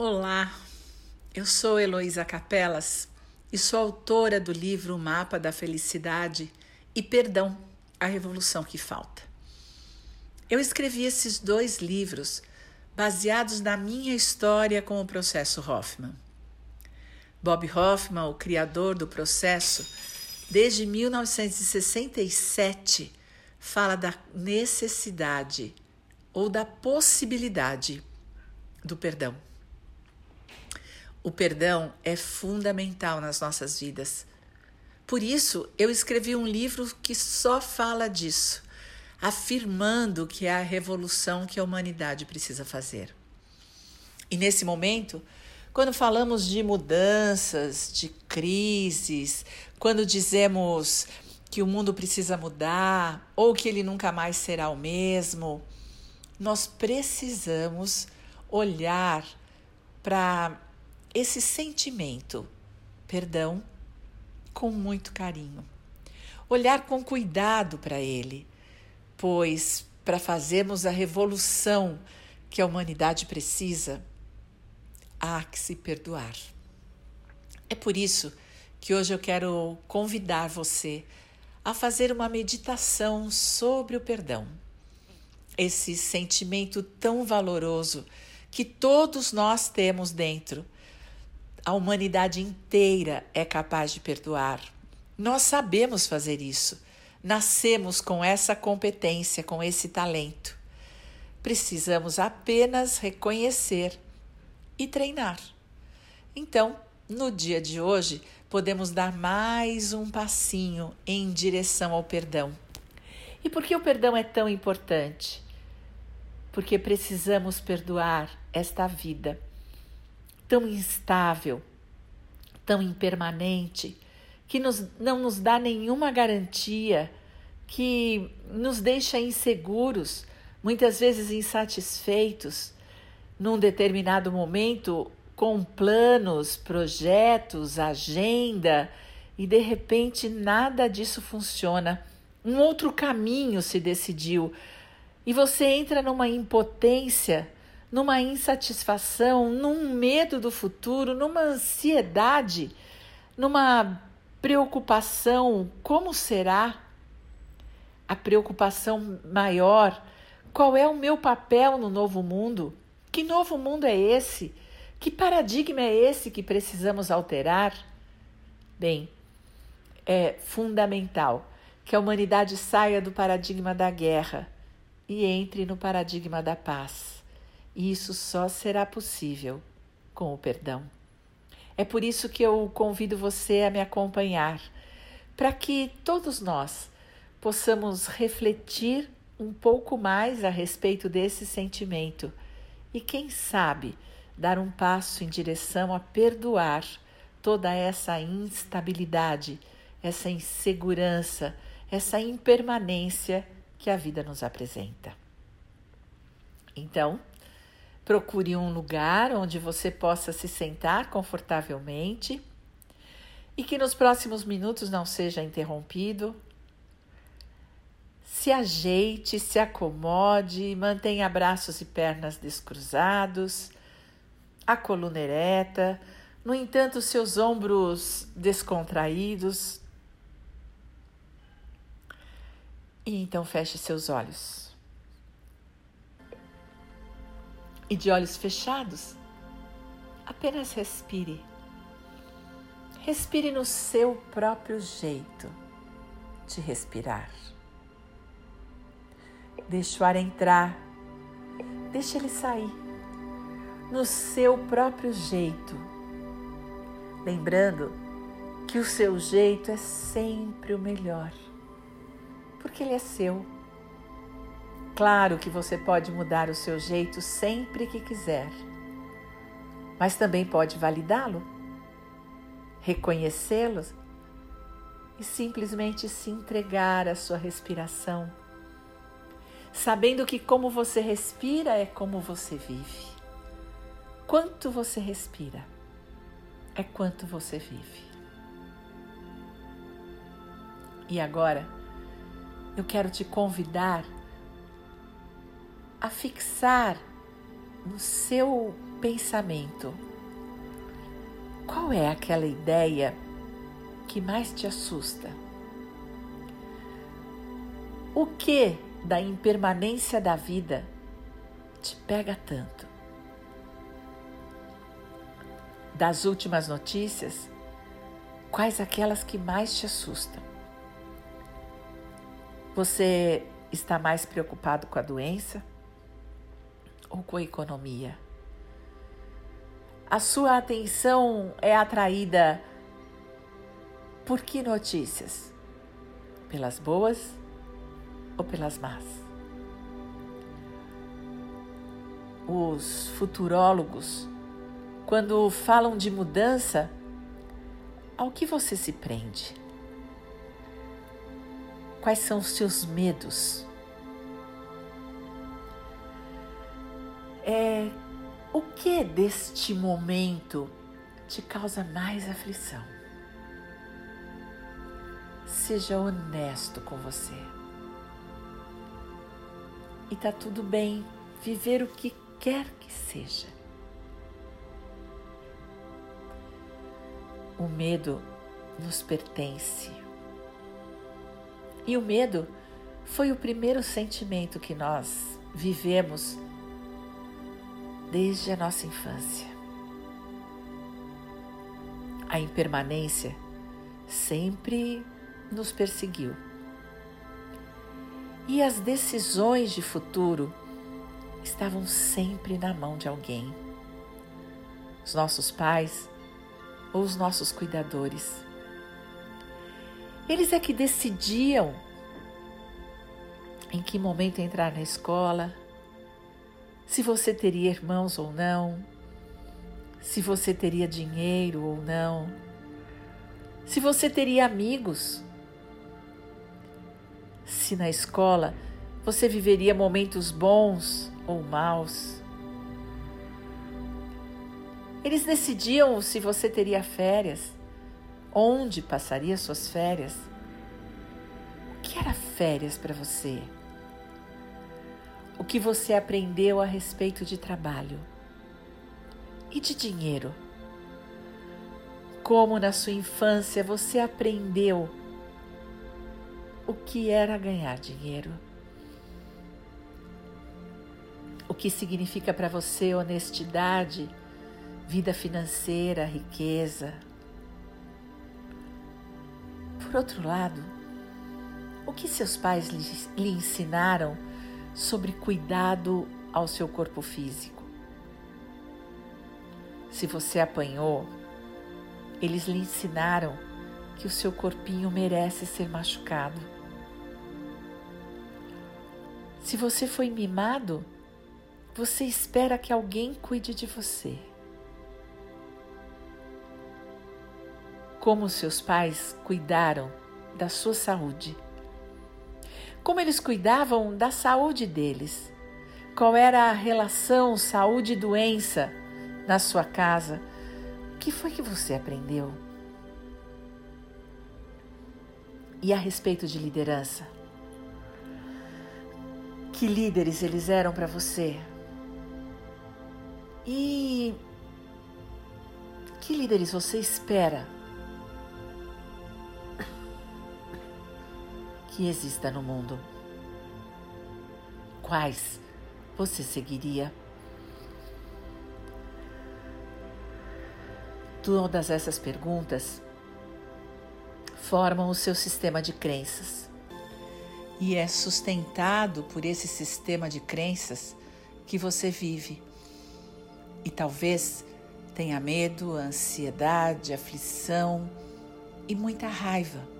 Olá, eu sou Heloísa Capelas e sou autora do livro O Mapa da Felicidade e Perdão, a Revolução que Falta. Eu escrevi esses dois livros baseados na minha história com o processo Hoffman. Bob Hoffman, o criador do processo, desde 1967, fala da necessidade ou da possibilidade do perdão. O perdão é fundamental nas nossas vidas. Por isso, eu escrevi um livro que só fala disso, afirmando que é a revolução que a humanidade precisa fazer. E nesse momento, quando falamos de mudanças, de crises, quando dizemos que o mundo precisa mudar ou que ele nunca mais será o mesmo, nós precisamos olhar para esse sentimento, perdão, com muito carinho. Olhar com cuidado para ele, pois para fazermos a revolução que a humanidade precisa, há que se perdoar. É por isso que hoje eu quero convidar você a fazer uma meditação sobre o perdão. Esse sentimento tão valoroso que todos nós temos dentro a humanidade inteira é capaz de perdoar. Nós sabemos fazer isso. Nascemos com essa competência, com esse talento. Precisamos apenas reconhecer e treinar. Então, no dia de hoje, podemos dar mais um passinho em direção ao perdão. E por que o perdão é tão importante? Porque precisamos perdoar esta vida tão instável, tão impermanente, que nos, não nos dá nenhuma garantia, que nos deixa inseguros, muitas vezes insatisfeitos, num determinado momento, com planos, projetos, agenda, e de repente nada disso funciona. Um outro caminho se decidiu e você entra numa impotência numa insatisfação, num medo do futuro, numa ansiedade, numa preocupação: como será? A preocupação maior: qual é o meu papel no novo mundo? Que novo mundo é esse? Que paradigma é esse que precisamos alterar? Bem, é fundamental que a humanidade saia do paradigma da guerra e entre no paradigma da paz. E isso só será possível com o perdão. É por isso que eu convido você a me acompanhar, para que todos nós possamos refletir um pouco mais a respeito desse sentimento e, quem sabe, dar um passo em direção a perdoar toda essa instabilidade, essa insegurança, essa impermanência que a vida nos apresenta. Então, Procure um lugar onde você possa se sentar confortavelmente e que nos próximos minutos não seja interrompido. Se ajeite, se acomode, mantenha braços e pernas descruzados, a coluna ereta, no entanto, seus ombros descontraídos. E então feche seus olhos. E de olhos fechados, apenas respire. Respire no seu próprio jeito de respirar. Deixe o ar entrar, deixe ele sair no seu próprio jeito. Lembrando que o seu jeito é sempre o melhor, porque ele é seu Claro que você pode mudar o seu jeito sempre que quiser, mas também pode validá-lo, reconhecê-lo e simplesmente se entregar à sua respiração, sabendo que como você respira é como você vive. Quanto você respira é quanto você vive. E agora, eu quero te convidar a fixar no seu pensamento, qual é aquela ideia que mais te assusta? O que da impermanência da vida te pega tanto? Das últimas notícias, quais aquelas que mais te assustam? Você está mais preocupado com a doença ou com economia? A sua atenção é atraída por que notícias? Pelas boas ou pelas más? Os futurólogos, quando falam de mudança, ao que você se prende? Quais são os seus medos? É, o que deste momento te causa mais aflição? Seja honesto com você. E tá tudo bem viver o que quer que seja. O medo nos pertence. E o medo foi o primeiro sentimento que nós vivemos desde a nossa infância. A impermanência sempre nos perseguiu. E as decisões de futuro estavam sempre na mão de alguém. Os nossos pais ou os nossos cuidadores. Eles é que decidiam em que momento entrar na escola, se você teria irmãos ou não, se você teria dinheiro ou não, se você teria amigos, se na escola você viveria momentos bons ou maus. Eles decidiam se você teria férias Onde passaria suas férias? O que era férias para você? O que você aprendeu a respeito de trabalho? E de dinheiro? Como na sua infância você aprendeu o que era ganhar dinheiro? O que significa para você honestidade, vida financeira, riqueza? Por outro lado, o que seus pais lhe, ensinaram sobre cuidado ao seu corpo físico? Se você apanhou, eles lhe ensinaram que o seu corpinho merece ser machucado. Se você foi mimado, você espera que alguém cuide de você. como seus pais cuidaram da sua saúde. Como eles cuidavam da saúde deles. Qual era a relação saúde doença na sua casa? O que foi que você aprendeu? E a respeito de liderança? Que líderes eles eram para você? E que líderes você espera que exista no mundo. Quais você seguiria? Todas essas perguntas formam o seu sistema de crenças. E é sustentado por esse sistema de crenças que você vive. E talvez tenha medo, ansiedade, aflição e muita raiva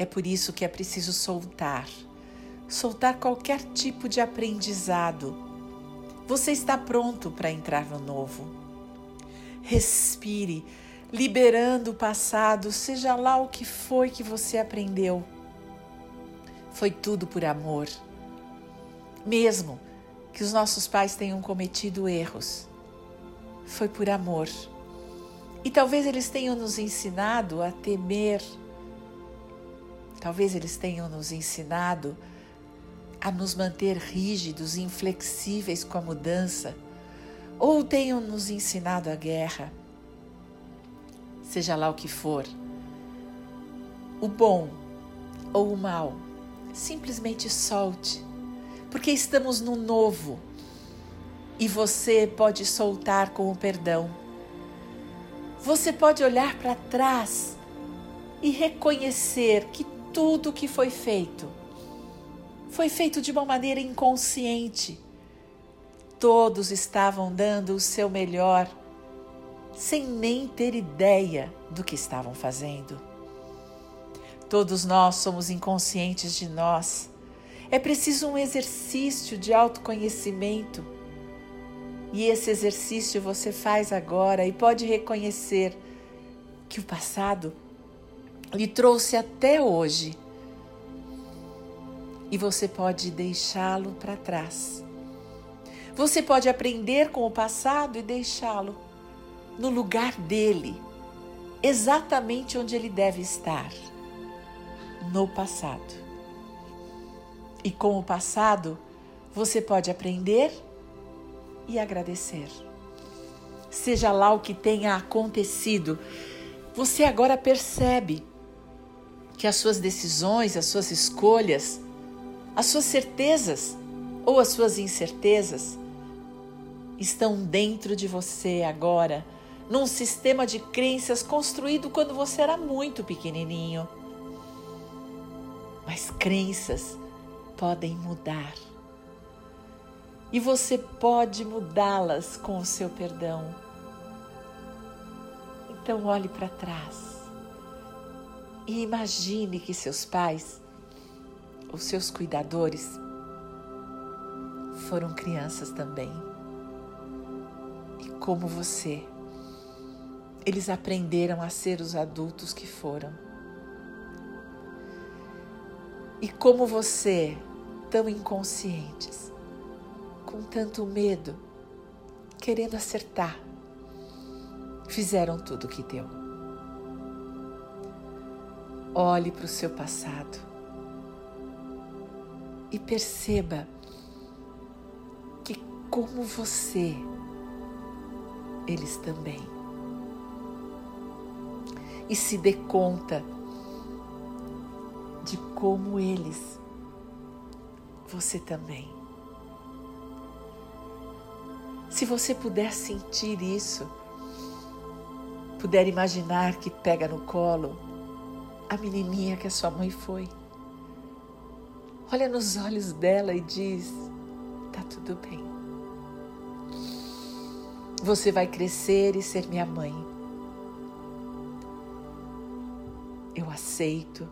é por isso que é preciso soltar. Soltar qualquer tipo de aprendizado. Você está pronto para entrar no novo. Respire, liberando o passado, seja lá o que foi que você aprendeu. Foi tudo por amor. Mesmo que os nossos pais tenham cometido erros, foi por amor. E talvez eles tenham nos ensinado a temer Talvez eles tenham nos ensinado a nos manter rígidos, inflexíveis com a mudança, ou tenham nos ensinado a guerra. Seja lá o que for, o bom ou o mal, simplesmente solte, porque estamos no novo e você pode soltar com o perdão. Você pode olhar para trás e reconhecer que tudo que foi feito foi feito de uma maneira inconsciente. Todos estavam dando o seu melhor, sem nem ter ideia do que estavam fazendo. Todos nós somos inconscientes de nós. É preciso um exercício de autoconhecimento. E esse exercício você faz agora e pode reconhecer que o passado lhe trouxe até hoje e você pode deixá-lo para trás. Você pode aprender com o passado e deixá-lo no lugar dele, exatamente onde ele deve estar no passado. E com o passado, você pode aprender e agradecer. Seja lá o que tenha acontecido, você agora percebe que as suas decisões, as suas escolhas, as suas certezas ou as suas incertezas estão dentro de você agora, num sistema de crenças construído quando você era muito pequenininho. Mas crenças podem mudar. E você pode mudá-las com o seu perdão. Então olhe para trás e imagine que seus pais, os seus cuidadores, foram crianças também. E como você, eles aprenderam a ser os adultos que foram. E como você, tão inconscientes, com tanto medo, querendo acertar, fizeram tudo o que deu. Olhe para o seu passado e perceba que, como você, eles também. E se dê conta de como eles, você também. Se você puder sentir isso, puder imaginar que pega no colo a menininha que a sua mãe foi. Olha nos olhos dela e diz: tá tudo bem. Você vai crescer e ser minha mãe. Eu aceito,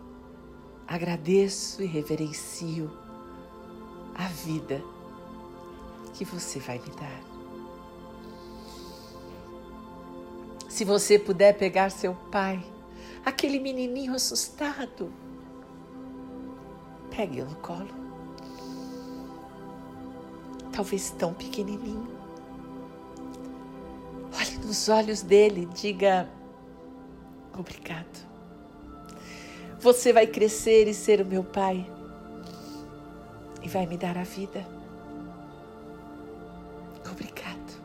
agradeço e reverencio a vida que você vai me dar. Se você puder pegar seu pai, aquele menininho assustado. Pegue-o no colo. Talvez tão pequenininho. Olhe nos olhos dele diga: Obrigado. Você vai crescer e ser o meu pai e vai me dar a vida. Obrigado.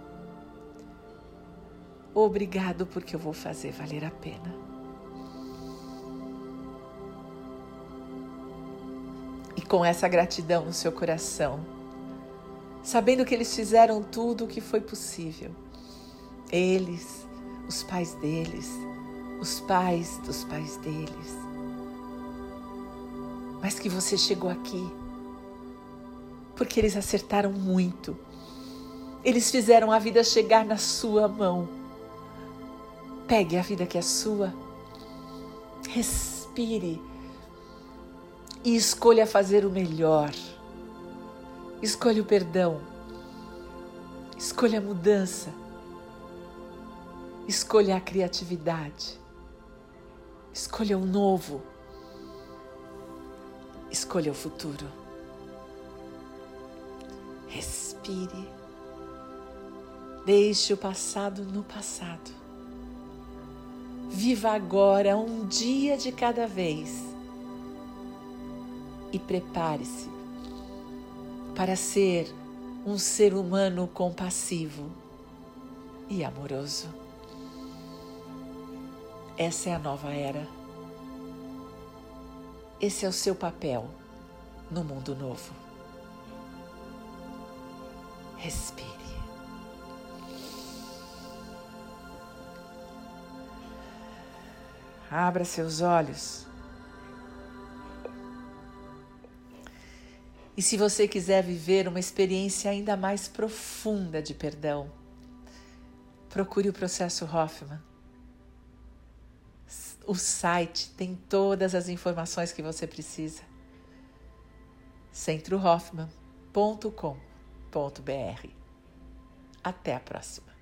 Obrigado porque eu vou fazer valer a pena. Com essa gratidão no seu coração, sabendo que eles fizeram tudo o que foi possível. Eles, os pais deles, os pais dos pais deles. Mas que você chegou aqui porque eles acertaram muito. Eles fizeram a vida chegar na sua mão. Pegue a vida que é sua. Respire e escolha fazer o melhor. Escolha o perdão. Escolha a mudança. Escolha a criatividade. Escolha o novo. Escolha o futuro. Respire. Deixe o passado no passado. Viva agora um dia de cada vez e prepare-se para ser um ser humano compassivo e amoroso. Essa é a nova era. Esse é o seu papel no mundo novo. Respire. Abra seus olhos. E se você quiser viver uma experiência ainda mais profunda de perdão, procure o processo Hoffman. O site tem todas as informações que você precisa. centrohoffman.com.br. Até a próxima.